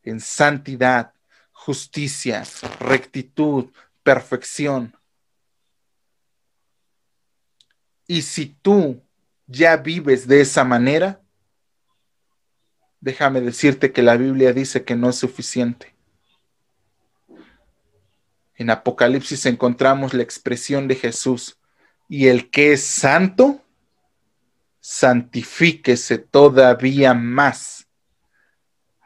en santidad, justicia, rectitud, perfección. Y si tú ya vives de esa manera, déjame decirte que la Biblia dice que no es suficiente. En Apocalipsis encontramos la expresión de Jesús, y el que es santo, santifíquese todavía más.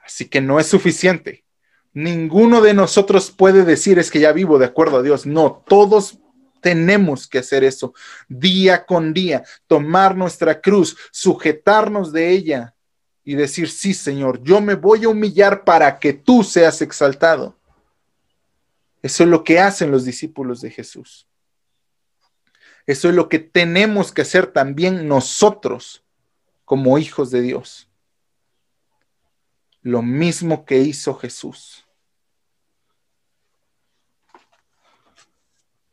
Así que no es suficiente. Ninguno de nosotros puede decir es que ya vivo de acuerdo a Dios. No, todos tenemos que hacer eso día con día, tomar nuestra cruz, sujetarnos de ella y decir, sí, Señor, yo me voy a humillar para que tú seas exaltado. Eso es lo que hacen los discípulos de Jesús. Eso es lo que tenemos que hacer también nosotros como hijos de Dios lo mismo que hizo Jesús.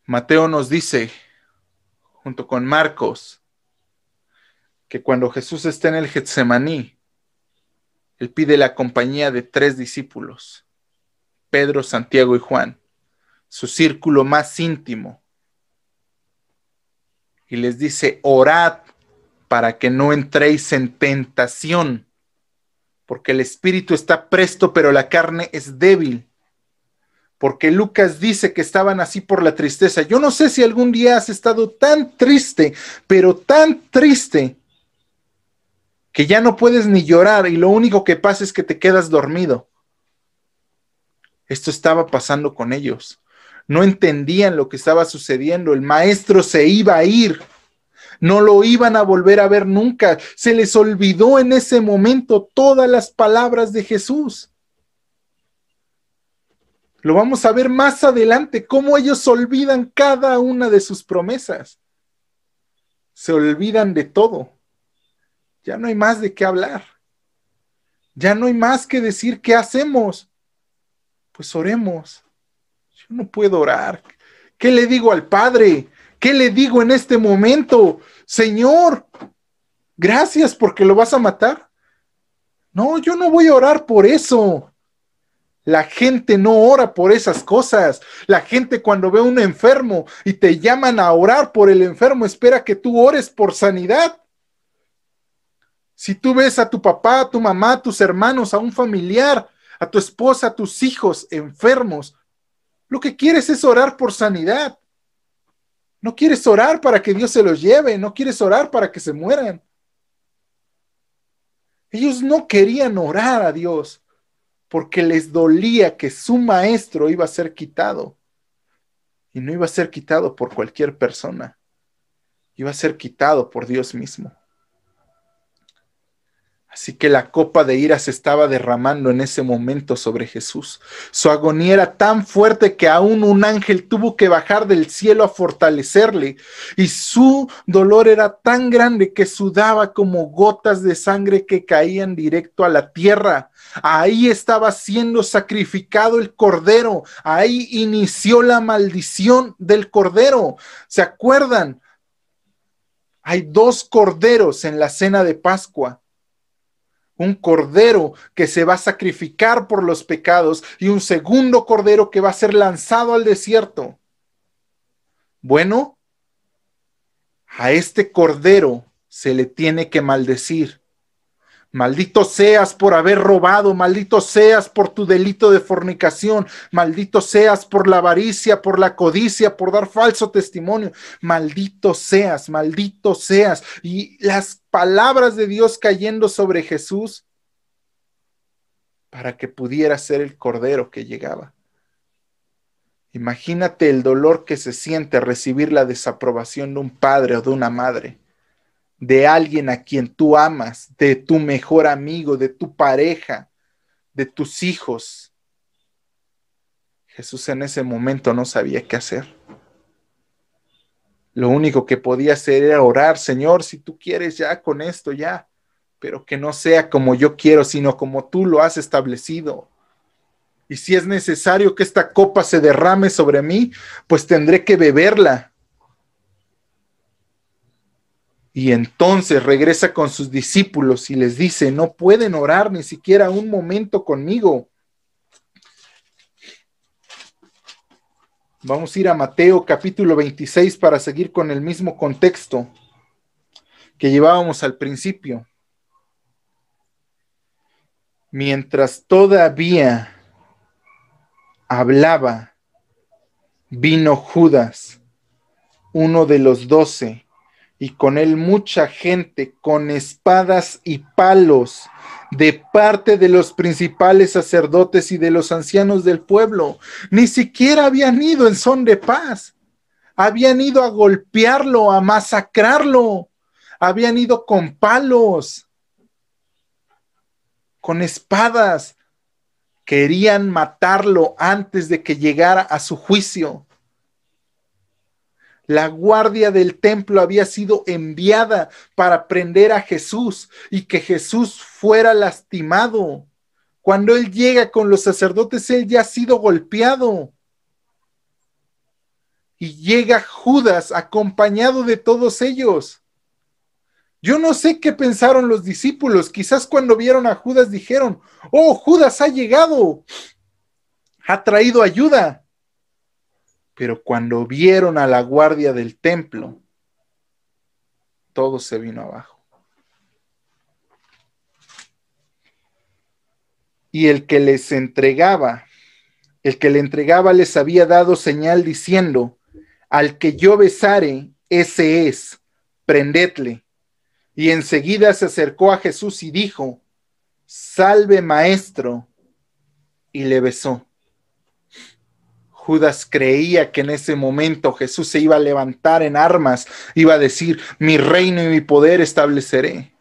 Mateo nos dice, junto con Marcos, que cuando Jesús está en el Getsemaní, él pide la compañía de tres discípulos, Pedro, Santiago y Juan, su círculo más íntimo, y les dice, orad para que no entréis en tentación porque el espíritu está presto, pero la carne es débil. Porque Lucas dice que estaban así por la tristeza. Yo no sé si algún día has estado tan triste, pero tan triste, que ya no puedes ni llorar y lo único que pasa es que te quedas dormido. Esto estaba pasando con ellos. No entendían lo que estaba sucediendo. El maestro se iba a ir no lo iban a volver a ver nunca. Se les olvidó en ese momento todas las palabras de Jesús. Lo vamos a ver más adelante, cómo ellos olvidan cada una de sus promesas. Se olvidan de todo. Ya no hay más de qué hablar. Ya no hay más que decir qué hacemos. Pues oremos. Yo no puedo orar. ¿Qué le digo al Padre? ¿Qué le digo en este momento? Señor, gracias porque lo vas a matar. No, yo no voy a orar por eso. La gente no ora por esas cosas. La gente cuando ve a un enfermo y te llaman a orar por el enfermo, espera que tú ores por sanidad. Si tú ves a tu papá, a tu mamá, a tus hermanos, a un familiar, a tu esposa, a tus hijos enfermos, lo que quieres es orar por sanidad. No quieres orar para que Dios se los lleve, no quieres orar para que se mueran. Ellos no querían orar a Dios porque les dolía que su maestro iba a ser quitado. Y no iba a ser quitado por cualquier persona, iba a ser quitado por Dios mismo. Así que la copa de ira se estaba derramando en ese momento sobre Jesús. Su agonía era tan fuerte que aún un ángel tuvo que bajar del cielo a fortalecerle. Y su dolor era tan grande que sudaba como gotas de sangre que caían directo a la tierra. Ahí estaba siendo sacrificado el cordero. Ahí inició la maldición del cordero. ¿Se acuerdan? Hay dos corderos en la cena de Pascua un cordero que se va a sacrificar por los pecados y un segundo cordero que va a ser lanzado al desierto. Bueno, a este cordero se le tiene que maldecir. Maldito seas por haber robado, maldito seas por tu delito de fornicación, maldito seas por la avaricia, por la codicia, por dar falso testimonio, maldito seas, maldito seas. Y las palabras de Dios cayendo sobre Jesús para que pudiera ser el cordero que llegaba. Imagínate el dolor que se siente recibir la desaprobación de un padre o de una madre, de alguien a quien tú amas, de tu mejor amigo, de tu pareja, de tus hijos. Jesús en ese momento no sabía qué hacer. Lo único que podía hacer era orar, Señor, si tú quieres ya con esto, ya, pero que no sea como yo quiero, sino como tú lo has establecido. Y si es necesario que esta copa se derrame sobre mí, pues tendré que beberla. Y entonces regresa con sus discípulos y les dice, no pueden orar ni siquiera un momento conmigo. Vamos a ir a Mateo capítulo 26 para seguir con el mismo contexto que llevábamos al principio. Mientras todavía hablaba, vino Judas, uno de los doce, y con él mucha gente con espadas y palos de parte de los principales sacerdotes y de los ancianos del pueblo. Ni siquiera habían ido en son de paz. Habían ido a golpearlo, a masacrarlo. Habían ido con palos, con espadas, Querían matarlo antes de que llegara a su juicio. La guardia del templo había sido enviada para prender a Jesús y que Jesús fuera lastimado. Cuando él llega con los sacerdotes, él ya ha sido golpeado. Y llega Judas acompañado de todos ellos. Yo no sé qué pensaron los discípulos. Quizás cuando vieron a Judas dijeron, oh, Judas ha llegado, ha traído ayuda. Pero cuando vieron a la guardia del templo, todo se vino abajo. Y el que les entregaba, el que le entregaba les había dado señal diciendo, al que yo besare, ese es, prendedle. Y enseguida se acercó a Jesús y dijo, salve maestro, y le besó. Judas creía que en ese momento Jesús se iba a levantar en armas, iba a decir, mi reino y mi poder estableceré.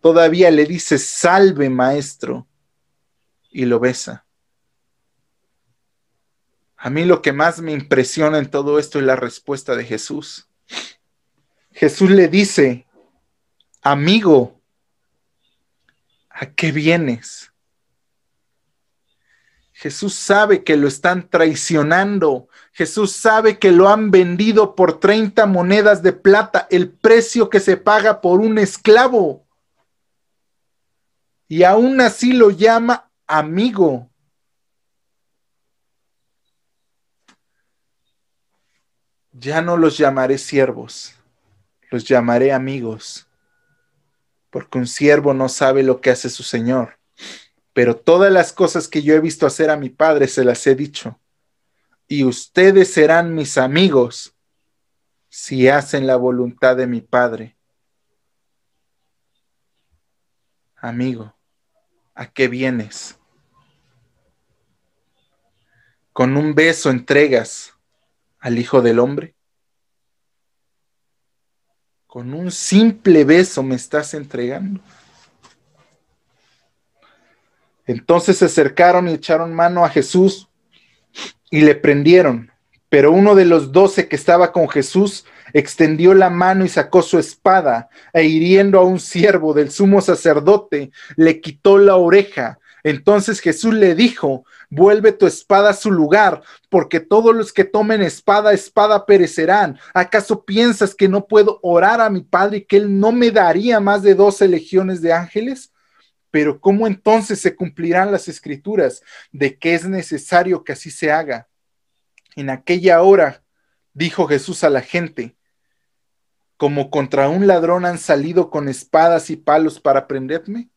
Todavía le dice, salve maestro, y lo besa. A mí lo que más me impresiona en todo esto es la respuesta de Jesús. Jesús le dice, amigo, ¿a qué vienes? Jesús sabe que lo están traicionando. Jesús sabe que lo han vendido por 30 monedas de plata, el precio que se paga por un esclavo. Y aún así lo llama amigo. Ya no los llamaré siervos, los llamaré amigos porque un siervo no sabe lo que hace su Señor. Pero todas las cosas que yo he visto hacer a mi Padre se las he dicho. Y ustedes serán mis amigos si hacen la voluntad de mi Padre. Amigo, ¿a qué vienes? ¿Con un beso entregas al Hijo del Hombre? Con un simple beso me estás entregando. Entonces se acercaron y echaron mano a Jesús y le prendieron. Pero uno de los doce que estaba con Jesús extendió la mano y sacó su espada, e hiriendo a un siervo del sumo sacerdote, le quitó la oreja. Entonces Jesús le dijo, vuelve tu espada a su lugar, porque todos los que tomen espada, espada perecerán. ¿Acaso piensas que no puedo orar a mi Padre y que Él no me daría más de doce legiones de ángeles? Pero ¿cómo entonces se cumplirán las escrituras de que es necesario que así se haga? En aquella hora dijo Jesús a la gente, como contra un ladrón han salido con espadas y palos para prenderme?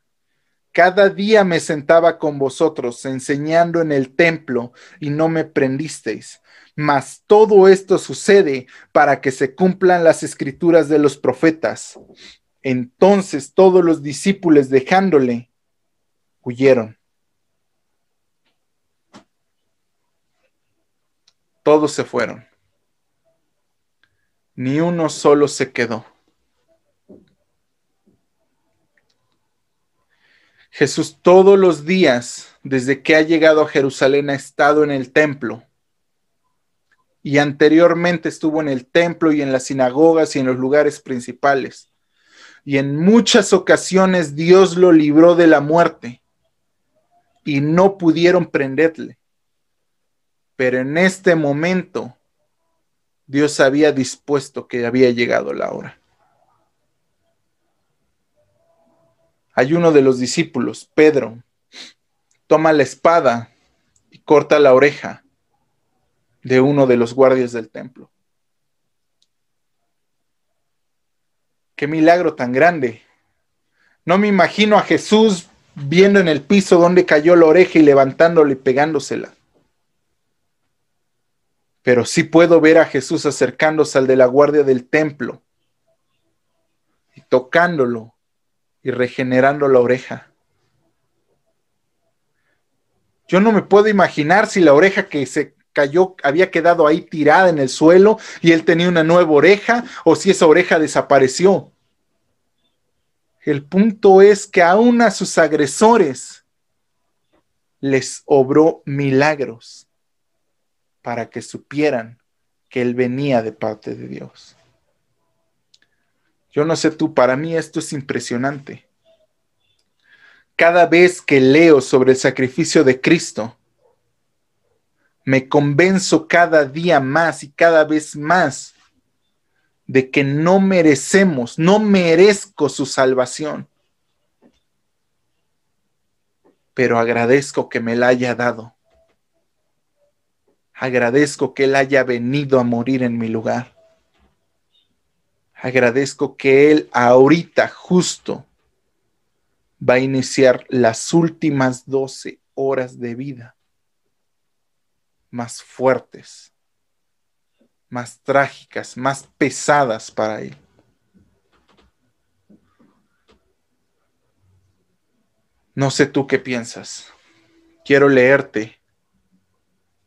Cada día me sentaba con vosotros enseñando en el templo y no me prendisteis. Mas todo esto sucede para que se cumplan las escrituras de los profetas. Entonces todos los discípulos dejándole, huyeron. Todos se fueron. Ni uno solo se quedó. Jesús todos los días, desde que ha llegado a Jerusalén, ha estado en el templo. Y anteriormente estuvo en el templo y en las sinagogas y en los lugares principales. Y en muchas ocasiones Dios lo libró de la muerte y no pudieron prenderle. Pero en este momento Dios había dispuesto que había llegado la hora. hay uno de los discípulos, Pedro, toma la espada y corta la oreja de uno de los guardias del templo. Qué milagro tan grande. No me imagino a Jesús viendo en el piso donde cayó la oreja y levantándole y pegándosela. Pero sí puedo ver a Jesús acercándose al de la guardia del templo y tocándolo y regenerando la oreja. Yo no me puedo imaginar si la oreja que se cayó había quedado ahí tirada en el suelo y él tenía una nueva oreja o si esa oreja desapareció. El punto es que aún a sus agresores les obró milagros para que supieran que él venía de parte de Dios. Yo no sé tú, para mí esto es impresionante. Cada vez que leo sobre el sacrificio de Cristo, me convenzo cada día más y cada vez más de que no merecemos, no merezco su salvación. Pero agradezco que me la haya dado. Agradezco que Él haya venido a morir en mi lugar agradezco que Él ahorita justo va a iniciar las últimas 12 horas de vida más fuertes, más trágicas, más pesadas para Él. No sé tú qué piensas. Quiero leerte.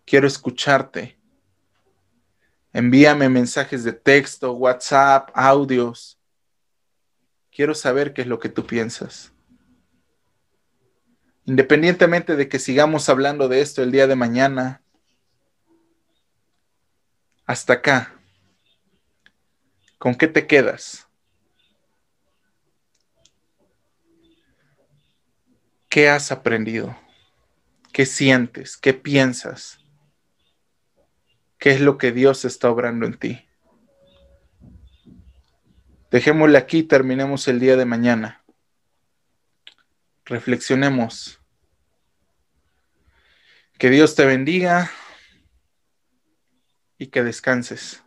Quiero escucharte. Envíame mensajes de texto, WhatsApp, audios. Quiero saber qué es lo que tú piensas. Independientemente de que sigamos hablando de esto el día de mañana, hasta acá, ¿con qué te quedas? ¿Qué has aprendido? ¿Qué sientes? ¿Qué piensas? qué es lo que Dios está obrando en ti. Dejémosle aquí, terminemos el día de mañana. Reflexionemos. Que Dios te bendiga y que descanses.